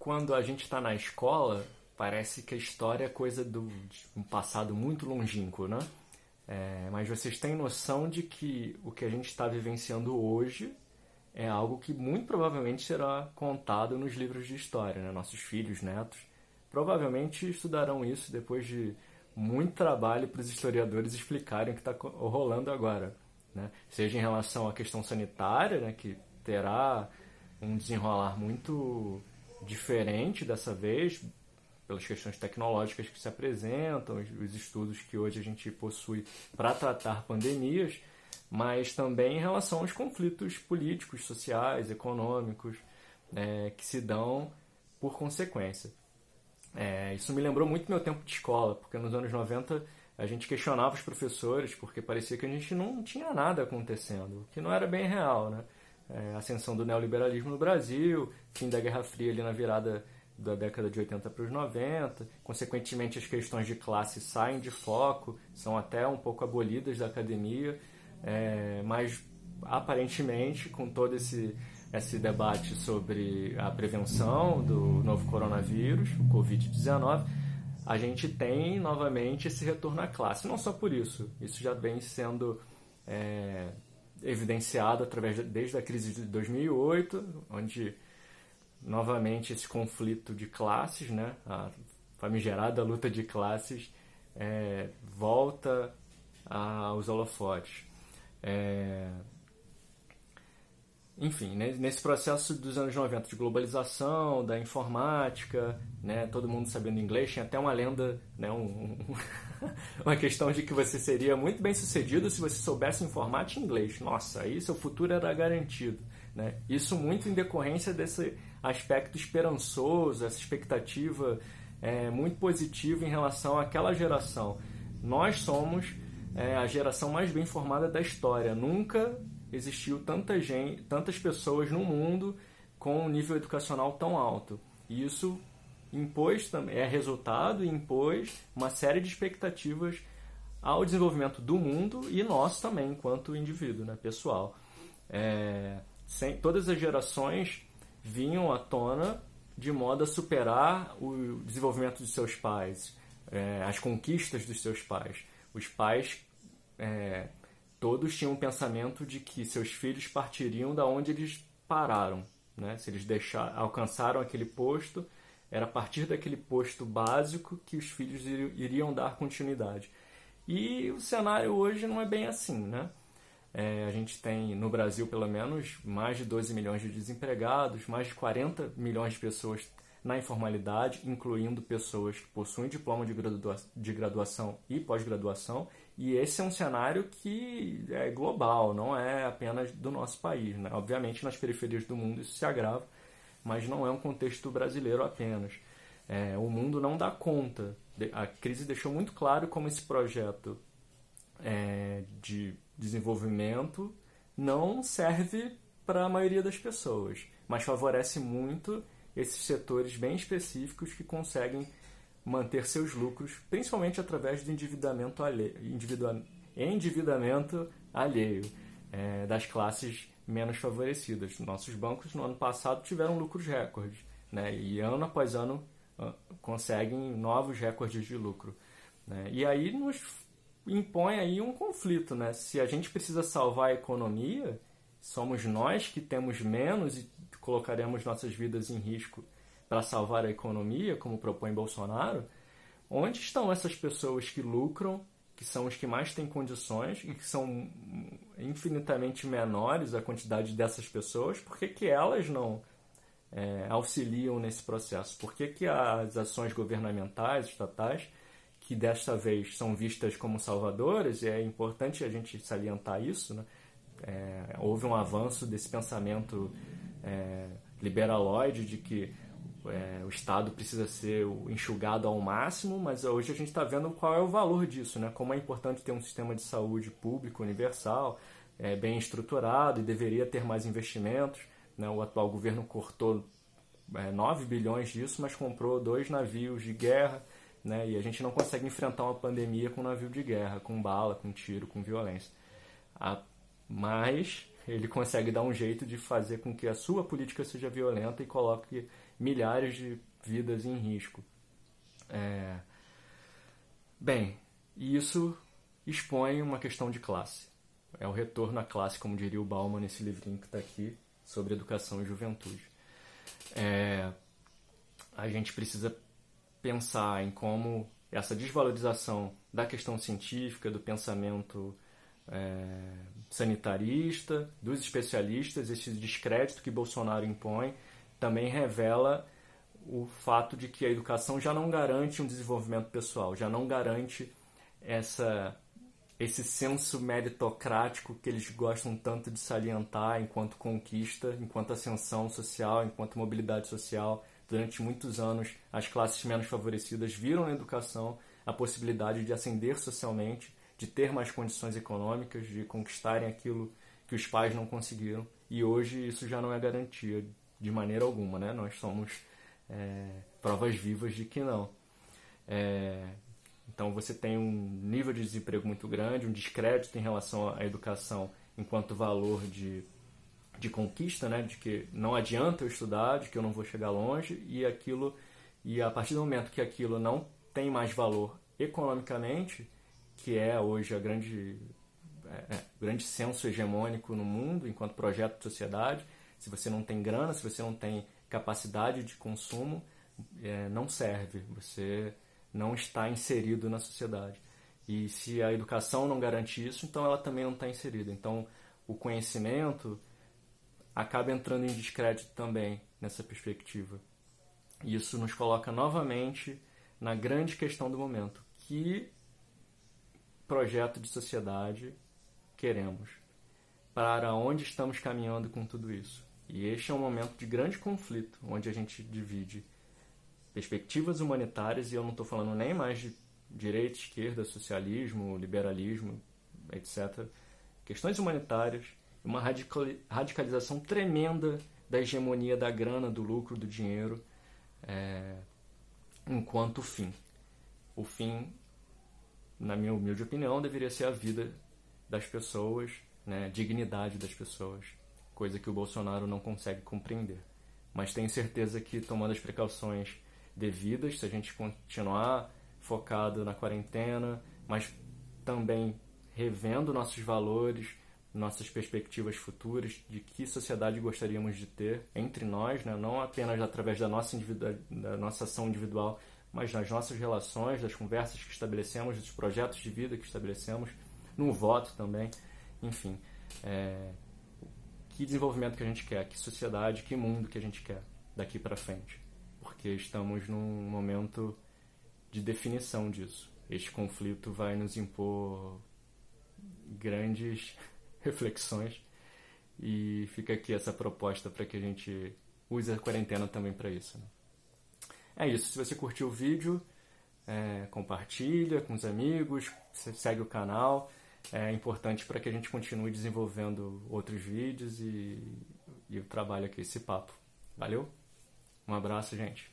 quando a gente está na escola, parece que a história é coisa do, de um passado muito longínquo, né? É, mas vocês têm noção de que o que a gente está vivenciando hoje é algo que muito provavelmente será contado nos livros de história, né? Nossos filhos, netos, provavelmente estudarão isso depois de muito trabalho para os historiadores explicarem o que está rolando agora, né? Seja em relação à questão sanitária, né? Que terá um desenrolar muito diferente dessa vez, pelas questões tecnológicas que se apresentam, os estudos que hoje a gente possui para tratar pandemias, mas também em relação aos conflitos políticos, sociais, econômicos é, que se dão por consequência. É, isso me lembrou muito meu tempo de escola, porque nos anos 90 a gente questionava os professores porque parecia que a gente não tinha nada acontecendo, que não era bem real, né? É, ascensão do neoliberalismo no Brasil, fim da Guerra Fria ali na virada da década de 80 para os 90, consequentemente as questões de classe saem de foco, são até um pouco abolidas da academia, é, mas aparentemente com todo esse esse debate sobre a prevenção do novo coronavírus, o Covid-19, a gente tem novamente esse retorno à classe. Não só por isso, isso já vem sendo é, evidenciado através de, desde a crise de 2008, onde novamente esse conflito de classes, né, a famigerada luta de classes, é, volta aos holofotes. É, enfim, nesse processo dos anos 90 de globalização, da informática, né, todo mundo sabendo inglês, tinha até uma lenda, né, um, um, uma questão de que você seria muito bem sucedido se você soubesse informática e inglês. Nossa, aí seu futuro era garantido. Né? Isso muito em decorrência desse aspecto esperançoso, essa expectativa é, muito positiva em relação àquela geração. Nós somos é, a geração mais bem formada da história. Nunca existiu tanta gente, tantas pessoas no mundo com um nível educacional tão alto. E isso impôs também é resultado e impôs uma série de expectativas ao desenvolvimento do mundo e nós também enquanto indivíduo, né, pessoal. É, sem, todas as gerações vinham à tona de modo a superar o desenvolvimento dos seus pais, é, as conquistas dos seus pais. Os pais é, todos tinham um pensamento de que seus filhos partiriam da onde eles pararam, né? Se eles deixar, alcançaram aquele posto, era a partir daquele posto básico que os filhos iriam dar continuidade. E o cenário hoje não é bem assim, né? É, a gente tem no Brasil, pelo menos, mais de 12 milhões de desempregados, mais de 40 milhões de pessoas na informalidade, incluindo pessoas que possuem diploma de, gradua de graduação e pós-graduação, e esse é um cenário que é global, não é apenas do nosso país. Né? Obviamente, nas periferias do mundo isso se agrava, mas não é um contexto brasileiro apenas. É, o mundo não dá conta. A crise deixou muito claro como esse projeto é, de desenvolvimento não serve para a maioria das pessoas, mas favorece muito esses setores bem específicos que conseguem manter seus lucros, principalmente através do endividamento alheio, endividamento alheio é, das classes menos favorecidas. Nossos bancos no ano passado tiveram lucros recordes, né? e ano após ano conseguem novos recordes de lucro. Né? E aí nos impõe aí um conflito. Né? Se a gente precisa salvar a economia, somos nós que temos menos e colocaremos nossas vidas em risco para salvar a economia, como propõe Bolsonaro, onde estão essas pessoas que lucram, que são os que mais têm condições e que são infinitamente menores a quantidade dessas pessoas, por que, que elas não é, auxiliam nesse processo? Por que, que as ações governamentais, estatais, que desta vez são vistas como salvadoras, e é importante a gente salientar isso, né? É, houve um avanço desse pensamento é, liberaloide de que é, o Estado precisa ser enxugado ao máximo, mas hoje a gente está vendo qual é o valor disso, né? como é importante ter um sistema de saúde público universal, é, bem estruturado e deveria ter mais investimentos. Né? O atual governo cortou é, 9 bilhões disso, mas comprou dois navios de guerra né? e a gente não consegue enfrentar uma pandemia com um navio de guerra, com bala, com tiro, com violência. A, mas ele consegue dar um jeito de fazer com que a sua política seja violenta e coloque milhares de vidas em risco. É... Bem, isso expõe uma questão de classe. É o retorno à classe, como diria o Bauman nesse livrinho que está aqui, sobre educação e juventude. É... A gente precisa pensar em como essa desvalorização da questão científica, do pensamento é, sanitarista, dos especialistas, esse descrédito que Bolsonaro impõe, também revela o fato de que a educação já não garante um desenvolvimento pessoal, já não garante essa esse senso meritocrático que eles gostam tanto de salientar enquanto conquista, enquanto ascensão social, enquanto mobilidade social. Durante muitos anos, as classes menos favorecidas viram na educação a possibilidade de ascender socialmente, de ter mais condições econômicas, de conquistarem aquilo que os pais não conseguiram. E hoje isso já não é garantia de maneira alguma, né? Nós somos é, provas vivas de que não. É, então você tem um nível de desemprego muito grande, um descrédito em relação à educação enquanto valor de, de conquista, né? De que não adianta eu estudar, de que eu não vou chegar longe e aquilo e a partir do momento que aquilo não tem mais valor economicamente, que é hoje a grande é, é, grande senso hegemônico no mundo enquanto projeto de sociedade, se você não tem grana, se você não tem capacidade de consumo, é, não serve. Você não está inserido na sociedade. E se a educação não garante isso, então ela também não está inserida. Então, o conhecimento acaba entrando em descrédito também nessa perspectiva. E isso nos coloca novamente na grande questão do momento: que projeto de sociedade queremos? Para onde estamos caminhando com tudo isso? E este é um momento de grande conflito, onde a gente divide perspectivas humanitárias, e eu não estou falando nem mais de direita, esquerda, socialismo, liberalismo, etc. Questões humanitárias, uma radicalização tremenda da hegemonia da grana, do lucro, do dinheiro, é, enquanto fim. O fim, na minha humilde opinião, deveria ser a vida das pessoas, né, a dignidade das pessoas, coisa que o Bolsonaro não consegue compreender. Mas tenho certeza que, tomando as precauções devidas, se a gente continuar focado na quarentena, mas também revendo nossos valores, nossas perspectivas futuras de que sociedade gostaríamos de ter entre nós, né? não apenas através da nossa, da nossa ação individual, mas nas nossas relações, das conversas que estabelecemos, dos projetos de vida que estabelecemos, no voto também, enfim. É, que desenvolvimento que a gente quer, que sociedade, que mundo que a gente quer daqui para frente. Porque estamos num momento de definição disso. Este conflito vai nos impor grandes reflexões e fica aqui essa proposta para que a gente use a quarentena também para isso. Né? É isso. Se você curtiu o vídeo, é, compartilha com os amigos, segue o canal. É importante para que a gente continue desenvolvendo outros vídeos e, e o trabalho aqui, esse papo. Valeu? Um abraço, gente.